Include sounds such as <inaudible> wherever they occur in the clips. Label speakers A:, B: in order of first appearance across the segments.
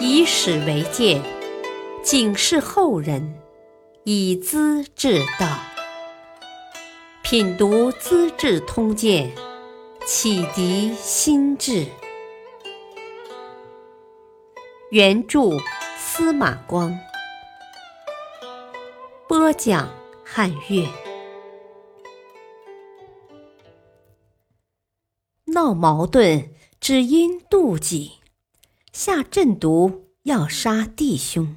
A: 以史为鉴，警示后人，以资治道。品读《资治通鉴》，启迪心智。原著司马光，播讲汉乐。闹矛盾只因妒忌，下阵毒要杀弟兄。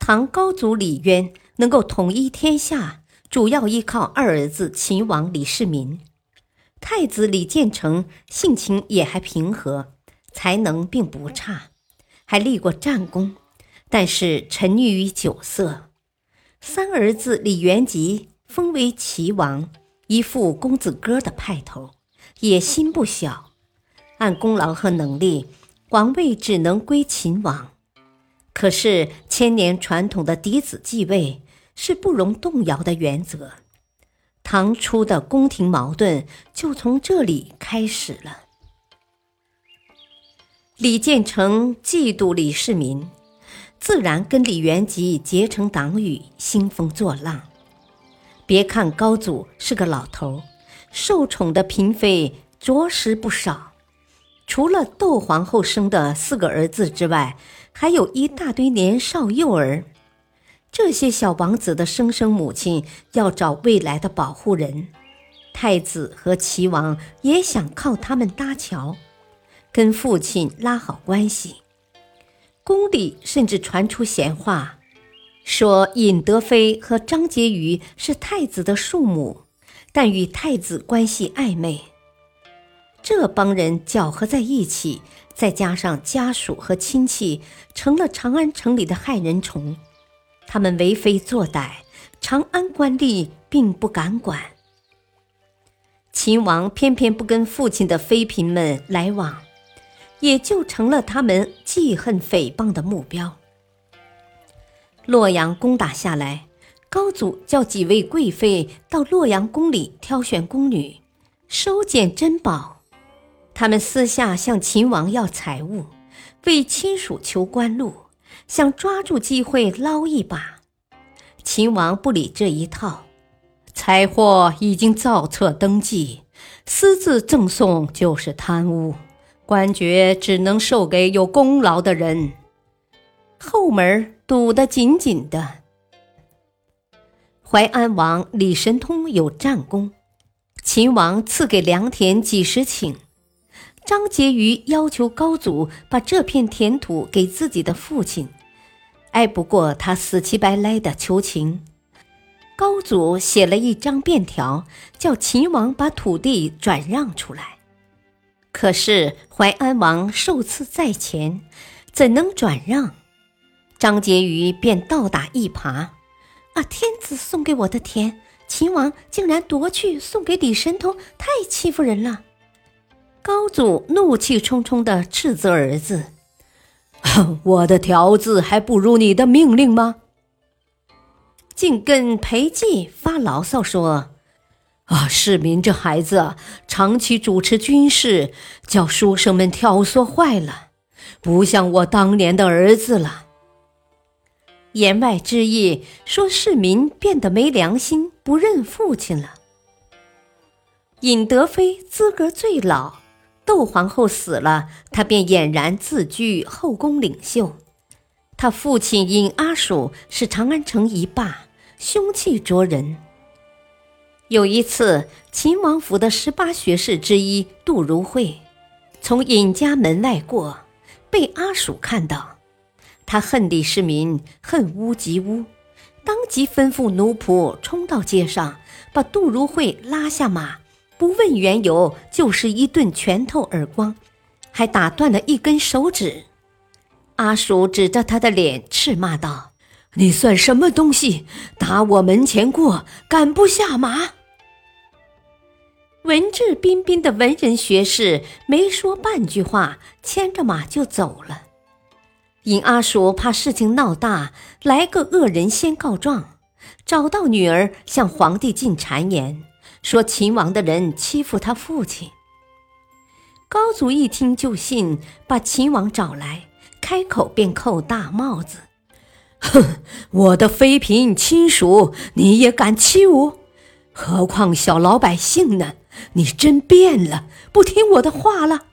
A: 唐高祖李渊能够统一天下，主要依靠二儿子秦王李世民。太子李建成性情也还平和。才能并不差，还立过战功，但是沉溺于酒色。三儿子李元吉封为齐王，一副公子哥的派头，野心不小。按功劳和能力，王位只能归秦王。可是千年传统的嫡子继位是不容动摇的原则，唐初的宫廷矛盾就从这里开始了。李建成嫉妒李世民，自然跟李元吉结成党羽，兴风作浪。别看高祖是个老头，受宠的嫔妃着实不少。除了窦皇后生的四个儿子之外，还有一大堆年少幼儿。这些小王子的生生母亲要找未来的保护人，太子和齐王也想靠他们搭桥。跟父亲拉好关系，宫里甚至传出闲话，说尹德妃和张婕妤是太子的庶母，但与太子关系暧昧。这帮人搅合在一起，再加上家属和亲戚，成了长安城里的害人虫。他们为非作歹，长安官吏并不敢管。秦王偏偏不跟父亲的妃嫔们来往。也就成了他们记恨诽谤的目标。洛阳攻打下来，高祖叫几位贵妃到洛阳宫里挑选宫女，收捡珍宝。他们私下向秦王要财物，为亲属求官路，想抓住机会捞一把。秦王不理这一套，财货已经造册登记，私自赠送就是贪污。官爵只能授给有功劳的人，后门堵得紧紧的。淮安王李神通有战功，秦王赐给良田几十顷。张婕妤要求高祖把这片田土给自己的父亲，挨不过他死乞白赖的求情。高祖写了一张便条，叫秦王把土地转让出来。可是淮安王受赐在前，怎能转让？张婕妤便倒打一耙：“啊，天子送给我的田，秦王竟然夺去送给李神通，太欺负人了！”高祖怒气冲冲地斥责儿子：“ <laughs> 我的条子还不如你的命令吗？”竟跟裴寂发牢骚说。啊！世民这孩子长期主持军事，叫书生们挑唆坏了，不像我当年的儿子了。言外之意说世民变得没良心，不认父亲了。尹德妃资格最老，窦皇后死了，他便俨然自居后宫领袖。他父亲尹阿鼠是长安城一霸，凶气灼人。有一次，秦王府的十八学士之一杜如晦，从尹家门外过，被阿鼠看到。他恨李世民，恨屋及乌，当即吩咐奴仆冲到街上，把杜如晦拉下马，不问缘由，就是一顿拳头耳光，还打断了一根手指。阿鼠指着他的脸斥骂道：“你算什么东西？打我门前过，敢不下马？”文质彬彬的文人学士没说半句话，牵着马就走了。尹阿叔怕事情闹大，来个恶人先告状，找到女儿向皇帝进谗言，说秦王的人欺负他父亲。高祖一听就信，把秦王找来，开口便扣大帽子：“
B: 哼，我的妃嫔亲属你也敢欺侮？何况小老百姓呢？你真变了，不听我的话了。”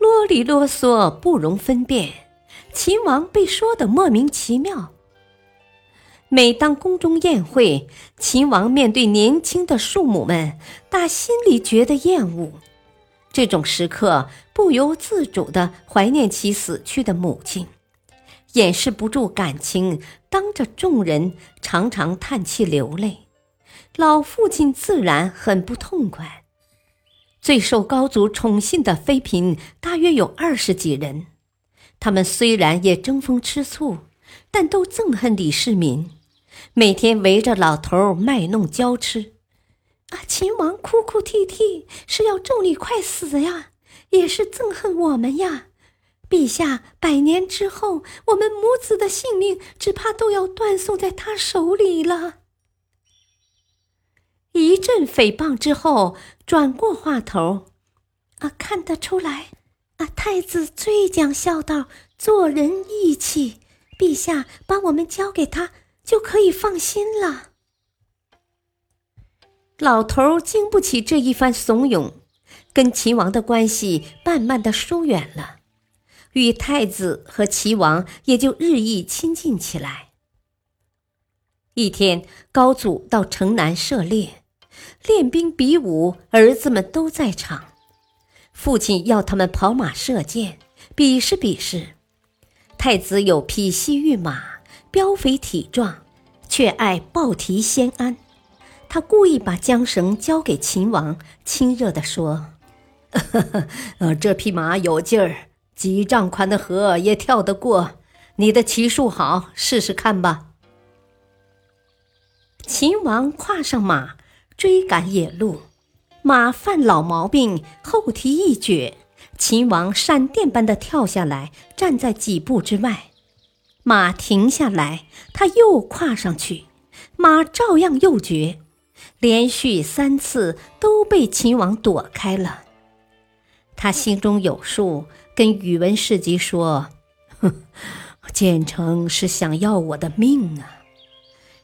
A: 啰里啰嗦，不容分辨。秦王被说的莫名其妙。每当宫中宴会，秦王面对年轻的庶母们，打心里觉得厌恶。这种时刻，不由自主地怀念起死去的母亲，掩饰不住感情，当着众人常常叹气流泪。老父亲自然很不痛快。最受高祖宠信的妃嫔大约有二十几人，他们虽然也争风吃醋，但都憎恨李世民，每天围着老头卖弄娇痴。啊，秦王哭哭啼啼，是要咒你快死呀，也是憎恨我们呀！陛下百年之后，我们母子的性命只怕都要断送在他手里了。一阵诽谤之后，转过话头，啊，看得出来，啊，太子最讲孝道，做人义气，陛下把我们交给他，就可以放心了。老头经不起这一番怂恿，跟齐王的关系慢慢的疏远了，与太子和齐王也就日益亲近起来。一天，高祖到城南射猎。练兵比武，儿子们都在场。父亲要他们跑马射箭，比试比试。太子有匹西域马，膘肥体壮，却爱抱蹄先安。他故意把缰绳交给秦王，亲热地说：“ <laughs> 呃，这匹马有劲儿，几丈宽的河也跳得过。你的骑术好，试试看吧。”秦王跨上马。追赶野鹿，马犯老毛病，后蹄一撅，秦王闪电般的跳下来，站在几步之外。马停下来，他又跨上去，马照样又绝，连续三次都被秦王躲开了。他心中有数，跟宇文士及说：“哼，建成是想要我的命啊！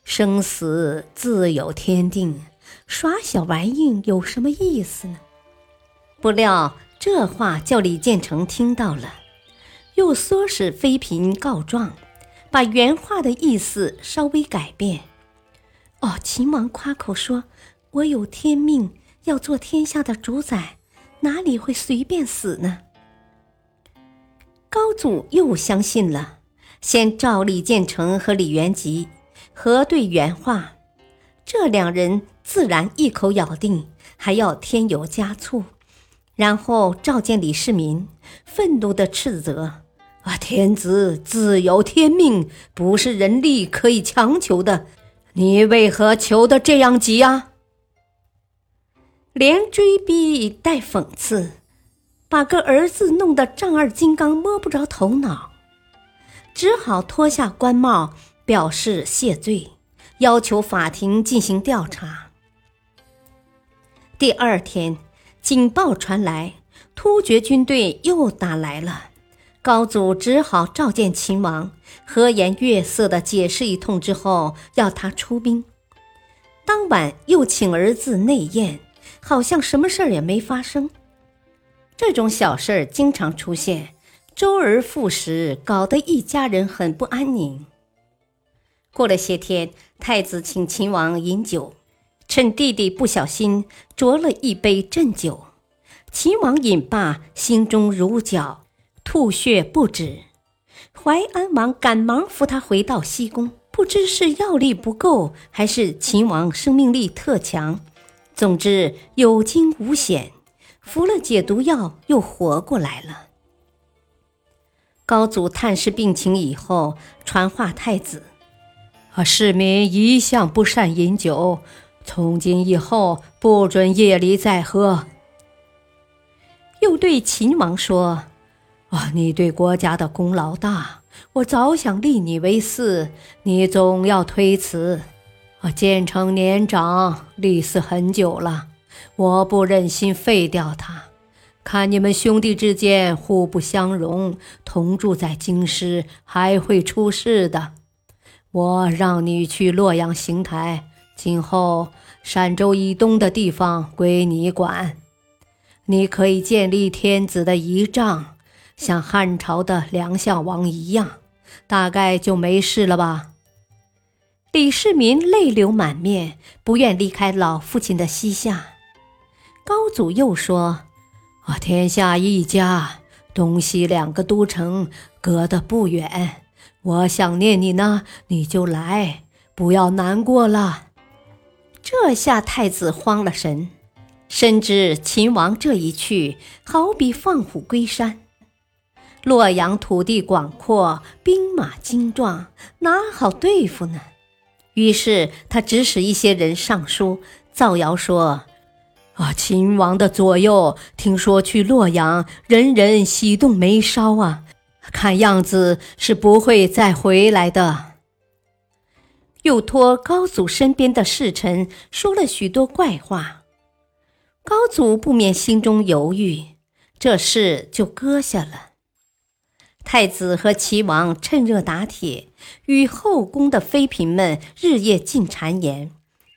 A: 生死自有天定。”耍小玩意有什么意思呢？不料这话叫李建成听到了，又唆使妃嫔告状，把原话的意思稍微改变。哦，秦王夸口说：“我有天命，要做天下的主宰，哪里会随便死呢？”高祖又相信了，先召李建成和李元吉核对原话，这两人。自然一口咬定，还要添油加醋，然后召见李世民，愤怒地斥责：“啊，天子自有天命，不是人力可以强求的，你为何求得这样急啊？”连追逼带讽刺，把个儿子弄得丈二金刚摸不着头脑，只好脱下官帽表示谢罪，要求法庭进行调查。第二天，警报传来，突厥军队又打来了。高祖只好召见秦王，和颜悦色地解释一通之后，要他出兵。当晚又请儿子内宴，好像什么事儿也没发生。这种小事儿经常出现，周而复始，搞得一家人很不安宁。过了些天，太子请秦王饮酒。趁弟弟不小心酌了一杯鸩酒，秦王饮罢，心中如绞，吐血不止。淮安王赶忙扶他回到西宫，不知是药力不够，还是秦王生命力特强，总之有惊无险，服了解毒药又活过来了。高祖探视病情以后，传话太子：“
B: 啊，市民一向不善饮酒。”从今以后，不准夜里再喝。
A: 又对秦王说：“
B: 啊，你对国家的功劳大，我早想立你为嗣，你总要推辞。啊，建成年长，立嗣很久了，我不忍心废掉他，看你们兄弟之间互不相容，同住在京师还会出事的。我让你去洛阳邢台，今后陕州以东的地方归你管。你可以建立天子的仪仗，像汉朝的梁相王一样，大概就没事了吧？
A: 李世民泪流满面，不愿离开老父亲的膝下。高祖又说：“
B: 啊，天下一家，东西两个都城隔得不远，我想念你呢，你就来，不要难过了。”
A: 这下太子慌了神。深知秦王这一去，好比放虎归山。洛阳土地广阔，兵马精壮，哪好对付呢？于是他指使一些人上书，造谣说：“
B: 啊，秦王的左右听说去洛阳，人人喜动眉梢啊，看样子是不会再回来的。”
A: 又托高祖身边的侍臣说了许多怪话。高祖不免心中犹豫，这事就搁下了。太子和齐王趁热打铁，与后宫的妃嫔们日夜进谗言，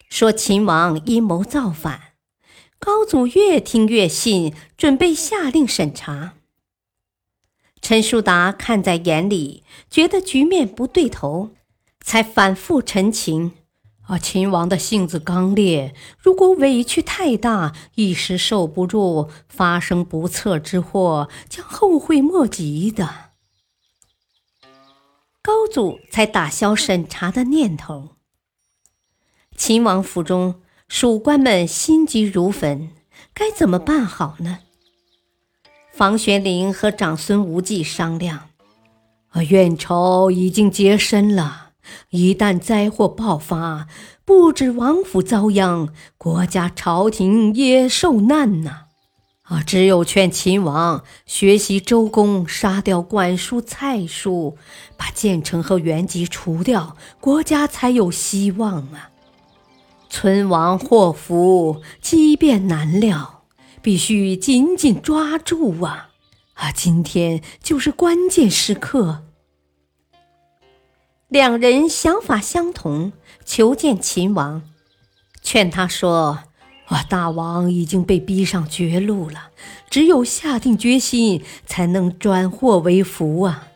A: 说秦王阴谋造反。高祖越听越信，准备下令审查。陈叔达看在眼里，觉得局面不对头，才反复陈情。
B: 啊，秦王的性子刚烈，如果委屈太大，一时受不住，发生不测之祸，将后悔莫及的。
A: 高祖才打消审查的念头。秦王府中，属官们心急如焚，该怎么办好呢？房玄龄和长孙无忌商量：
B: 啊，怨仇已经结深了。一旦灾祸爆发，不止王府遭殃，国家朝廷也受难呐！啊只有劝秦王学习周公，杀掉管叔、蔡叔，把建成和元吉除掉，国家才有希望啊！存亡祸福，机变难料，必须紧紧抓住啊！啊，今天就是关键时刻。
A: 两人想法相同，求见秦王，劝他说：“
B: 啊，大王已经被逼上绝路了，只有下定决心，才能转祸为福啊！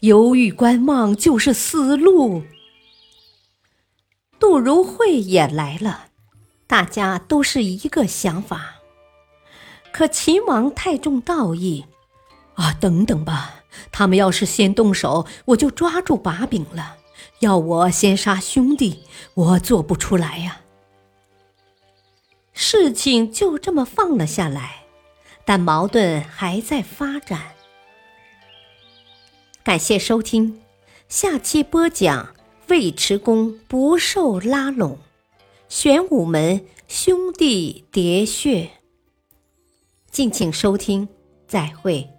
B: 犹豫观望就是死路。”
A: 杜如晦也来了，大家都是一个想法。可秦王太重道义，
B: 啊，等等吧。他们要是先动手，我就抓住把柄了。要我先杀兄弟，我做不出来呀。
A: 事情就这么放了下来，但矛盾还在发展。感谢收听，下期播讲尉迟恭不受拉拢，玄武门兄弟喋血。敬请收听，再会。